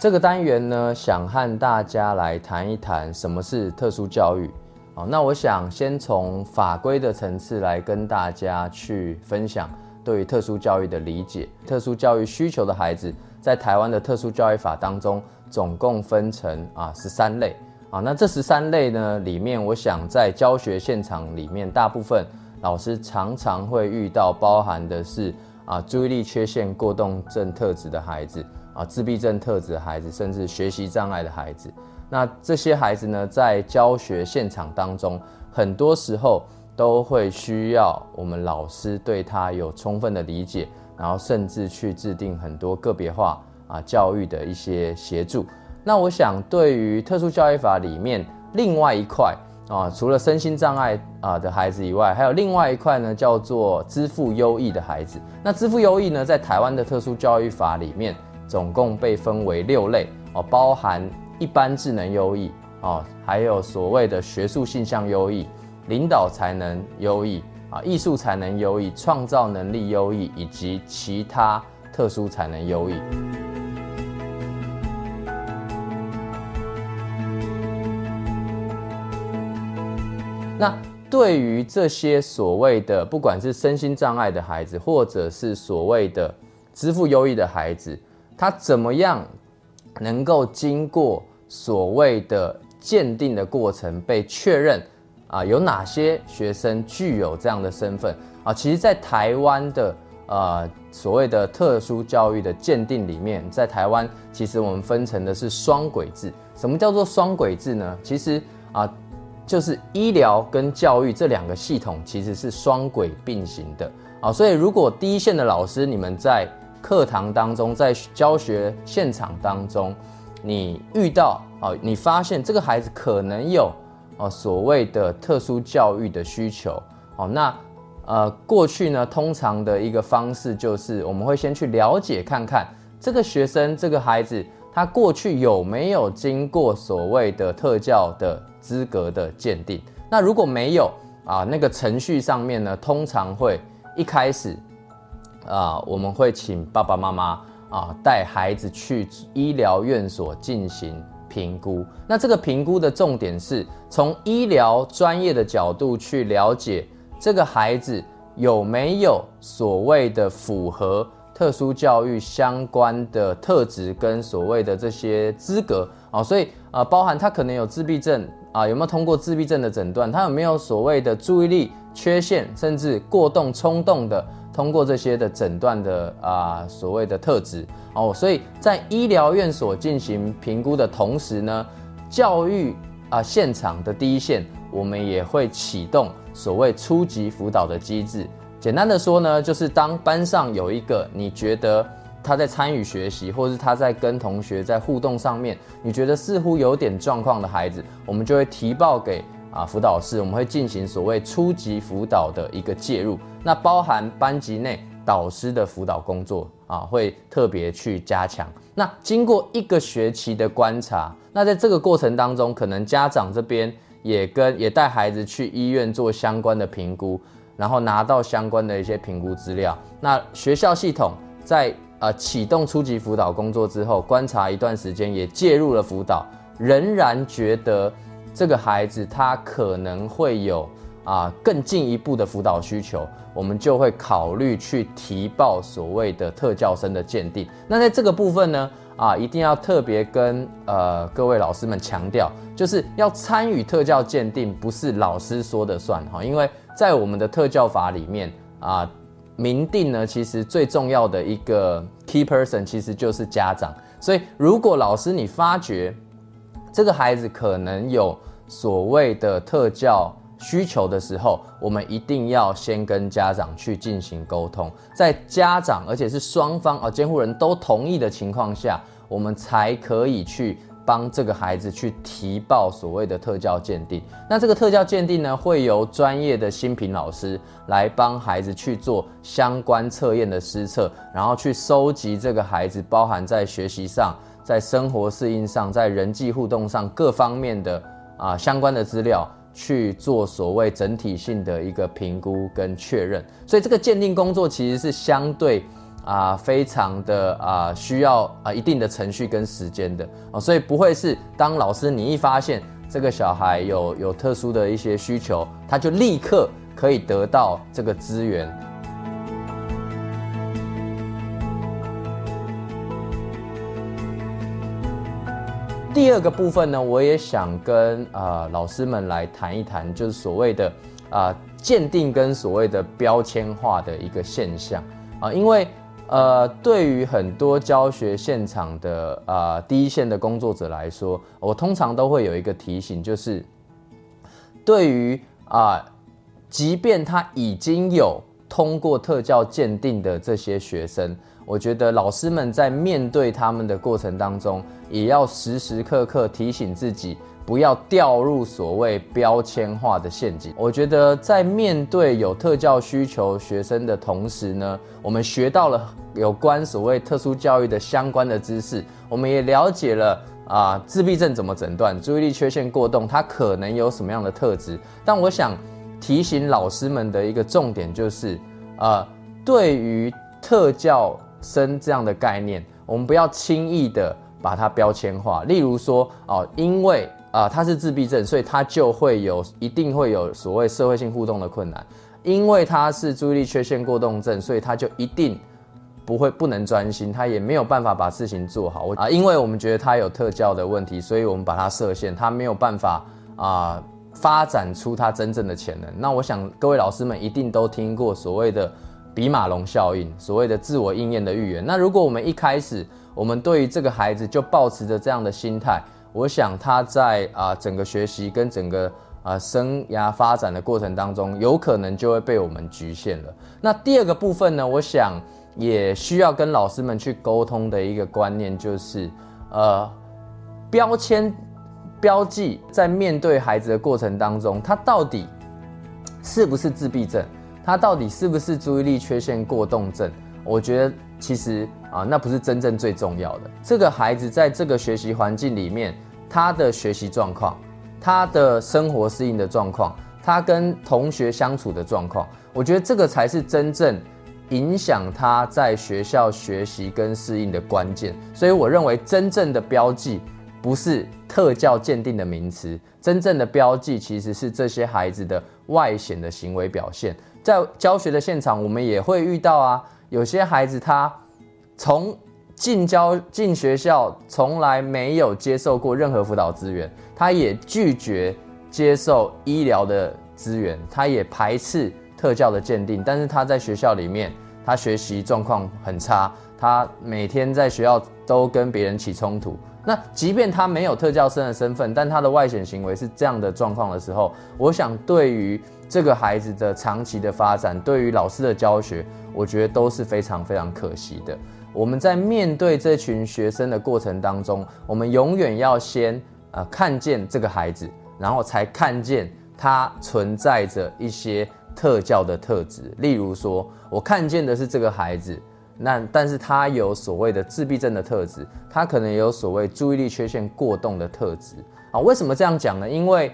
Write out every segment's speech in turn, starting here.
这个单元呢，想和大家来谈一谈什么是特殊教育。好，那我想先从法规的层次来跟大家去分享对于特殊教育的理解。特殊教育需求的孩子，在台湾的特殊教育法当中，总共分成啊十三类。啊，那这十三类呢里面，我想在教学现场里面，大部分老师常常会遇到，包含的是啊注意力缺陷过动症特质的孩子。啊，自闭症特质的孩子，甚至学习障碍的孩子，那这些孩子呢，在教学现场当中，很多时候都会需要我们老师对他有充分的理解，然后甚至去制定很多个别化啊教育的一些协助。那我想，对于特殊教育法里面另外一块啊，除了身心障碍啊的孩子以外，还有另外一块呢，叫做支付优异的孩子。那支付优异呢，在台湾的特殊教育法里面。总共被分为六类哦，包含一般智能优异哦，还有所谓的学术性向优异、领导才能优异啊、艺术才能优异、创造能力优异以及其他特殊才能优异。那对于这些所谓的不管是身心障碍的孩子，或者是所谓的支付优异的孩子，他怎么样能够经过所谓的鉴定的过程被确认啊？有哪些学生具有这样的身份啊？其实，在台湾的呃所谓的特殊教育的鉴定里面，在台湾其实我们分成的是双轨制。什么叫做双轨制呢？其实啊，就是医疗跟教育这两个系统其实是双轨并行的啊。所以，如果第一线的老师你们在课堂当中，在教学现场当中，你遇到啊，你发现这个孩子可能有哦所谓的特殊教育的需求哦，那呃过去呢，通常的一个方式就是我们会先去了解看看这个学生这个孩子他过去有没有经过所谓的特教的资格的鉴定，那如果没有啊，那个程序上面呢，通常会一开始。啊，我们会请爸爸妈妈啊带孩子去医疗院所进行评估。那这个评估的重点是从医疗专业的角度去了解这个孩子有没有所谓的符合特殊教育相关的特质跟所谓的这些资格啊。所以啊，包含他可能有自闭症啊，有没有通过自闭症的诊断？他有没有所谓的注意力缺陷，甚至过动冲动的？通过这些的诊断的啊所谓的特质哦，所以在医疗院所进行评估的同时呢，教育啊现场的第一线，我们也会启动所谓初级辅导的机制。简单的说呢，就是当班上有一个你觉得他在参与学习，或是他在跟同学在互动上面，你觉得似乎有点状况的孩子，我们就会提报给。啊，辅导室我们会进行所谓初级辅导的一个介入，那包含班级内导师的辅导工作啊，会特别去加强。那经过一个学期的观察，那在这个过程当中，可能家长这边也跟也带孩子去医院做相关的评估，然后拿到相关的一些评估资料。那学校系统在呃启动初级辅导工作之后，观察一段时间，也介入了辅导，仍然觉得。这个孩子他可能会有啊更进一步的辅导需求，我们就会考虑去提报所谓的特教生的鉴定。那在这个部分呢，啊一定要特别跟呃各位老师们强调，就是要参与特教鉴定，不是老师说的算哈，因为在我们的特教法里面啊，明定呢其实最重要的一个 key person 其实就是家长，所以如果老师你发觉。这个孩子可能有所谓的特教需求的时候，我们一定要先跟家长去进行沟通，在家长而且是双方啊监护人都同意的情况下，我们才可以去帮这个孩子去提报所谓的特教鉴定。那这个特教鉴定呢，会由专业的新品老师来帮孩子去做相关测验的施测，然后去收集这个孩子包含在学习上。在生活适应上，在人际互动上各方面的啊相关的资料去做所谓整体性的一个评估跟确认，所以这个鉴定工作其实是相对啊非常的啊需要啊一定的程序跟时间的哦，所以不会是当老师你一发现这个小孩有有特殊的一些需求，他就立刻可以得到这个资源。第二个部分呢，我也想跟啊老师们来谈一谈，就是所谓的啊鉴定跟所谓的标签化的一个现象。啊，因为呃对于很多教学现场的啊第一线的工作者来说，我通常都会有一个提醒，就是对于啊，即便他已经有通过特教鉴定的这些学生。我觉得老师们在面对他们的过程当中，也要时时刻刻提醒自己，不要掉入所谓标签化的陷阱。我觉得在面对有特教需求学生的同时呢，我们学到了有关所谓特殊教育的相关的知识，我们也了解了啊自闭症怎么诊断，注意力缺陷过动它可能有什么样的特质。但我想提醒老师们的一个重点就是，呃，对于特教。生这样的概念，我们不要轻易的把它标签化。例如说，哦，因为啊他是自闭症，所以他就会有一定会有所谓社会性互动的困难；因为他是注意力缺陷过动症，所以他就一定不会不能专心，他也没有办法把事情做好。啊，因为我们觉得他有特教的问题，所以我们把他设限，他没有办法啊发展出他真正的潜能。那我想各位老师们一定都听过所谓的。比马龙效应，所谓的自我应验的预言。那如果我们一开始，我们对于这个孩子就保持着这样的心态，我想他在啊整个学习跟整个啊生涯发展的过程当中，有可能就会被我们局限了。那第二个部分呢，我想也需要跟老师们去沟通的一个观念，就是呃标签标记在面对孩子的过程当中，他到底是不是自闭症？他到底是不是注意力缺陷过动症？我觉得其实啊，那不是真正最重要的。这个孩子在这个学习环境里面，他的学习状况、他的生活适应的状况、他跟同学相处的状况，我觉得这个才是真正影响他在学校学习跟适应的关键。所以我认为，真正的标记不是特教鉴定的名词，真正的标记其实是这些孩子的外显的行为表现。在教学的现场，我们也会遇到啊，有些孩子他从进教进学校，从来没有接受过任何辅导资源，他也拒绝接受医疗的资源，他也排斥特教的鉴定，但是他在学校里面，他学习状况很差，他每天在学校都跟别人起冲突。那即便他没有特教生的身份，但他的外显行为是这样的状况的时候，我想对于这个孩子的长期的发展，对于老师的教学，我觉得都是非常非常可惜的。我们在面对这群学生的过程当中，我们永远要先呃看见这个孩子，然后才看见他存在着一些特教的特质。例如说，我看见的是这个孩子。那但是他有所谓的自闭症的特质，他可能有所谓注意力缺陷过动的特质啊？为什么这样讲呢？因为，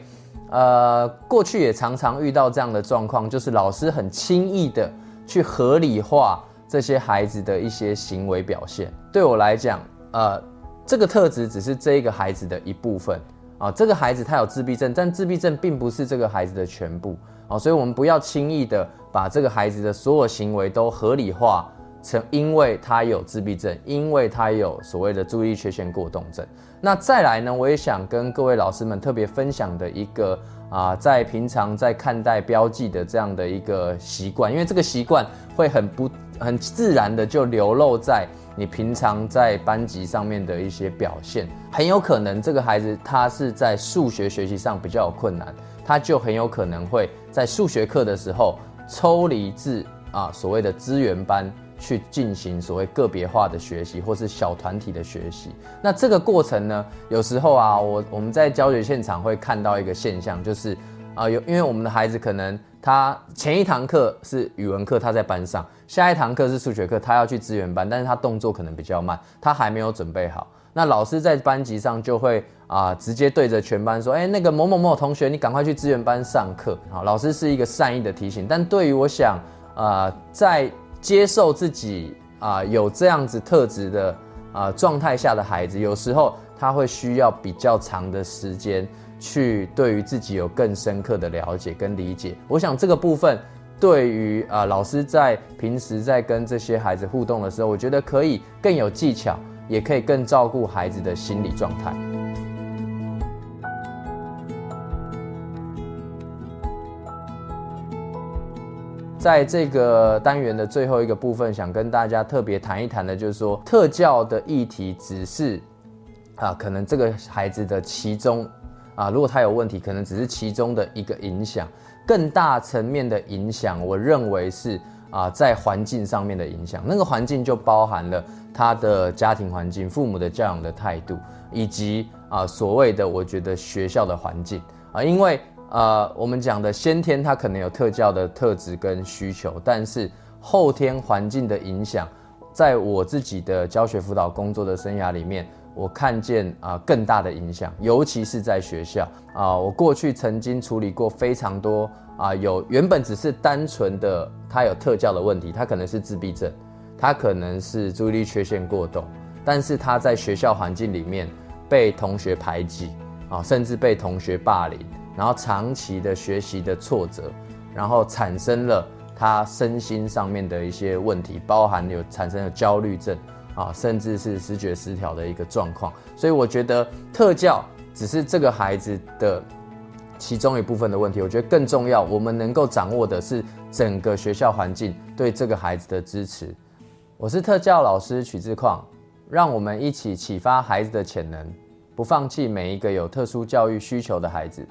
呃，过去也常常遇到这样的状况，就是老师很轻易的去合理化这些孩子的一些行为表现。对我来讲，呃，这个特质只是这一个孩子的一部分啊。这个孩子他有自闭症，但自闭症并不是这个孩子的全部啊。所以我们不要轻易的把这个孩子的所有行为都合理化。成，因为他有自闭症，因为他有所谓的注意缺陷过动症。那再来呢？我也想跟各位老师们特别分享的一个啊，在平常在看待标记的这样的一个习惯，因为这个习惯会很不很自然的就流露在你平常在班级上面的一些表现。很有可能这个孩子他是在数学学习上比较有困难，他就很有可能会在数学课的时候抽离至啊所谓的资源班。去进行所谓个别化的学习，或是小团体的学习。那这个过程呢，有时候啊，我我们在教学现场会看到一个现象，就是啊，有因为我们的孩子可能他前一堂课是语文课，他在班上；下一堂课是数学课，他要去资源班，但是他动作可能比较慢，他还没有准备好。那老师在班级上就会啊，直接对着全班说：“哎，那个某某某同学，你赶快去资源班上课。”好，老师是一个善意的提醒，但对于我想啊，在接受自己啊有这样子特质的啊状态下的孩子，有时候他会需要比较长的时间去对于自己有更深刻的了解跟理解。我想这个部分对于啊老师在平时在跟这些孩子互动的时候，我觉得可以更有技巧，也可以更照顾孩子的心理状态。在这个单元的最后一个部分，想跟大家特别谈一谈的，就是说特教的议题只是啊，可能这个孩子的其中啊，如果他有问题，可能只是其中的一个影响，更大层面的影响，我认为是啊，在环境上面的影响。那个环境就包含了他的家庭环境、父母的教养的态度，以及啊所谓的我觉得学校的环境啊，因为。呃，我们讲的先天它可能有特教的特质跟需求，但是后天环境的影响，在我自己的教学辅导工作的生涯里面，我看见啊更大的影响，尤其是在学校啊，我过去曾经处理过非常多啊，有原本只是单纯的他有特教的问题，他可能是自闭症，他可能是注意力缺陷过动，但是他在学校环境里面被同学排挤啊，甚至被同学霸凌。然后长期的学习的挫折，然后产生了他身心上面的一些问题，包含有产生了焦虑症啊，甚至是视觉失调的一个状况。所以我觉得特教只是这个孩子的其中一部分的问题。我觉得更重要，我们能够掌握的是整个学校环境对这个孩子的支持。我是特教老师曲志矿，让我们一起启发孩子的潜能，不放弃每一个有特殊教育需求的孩子。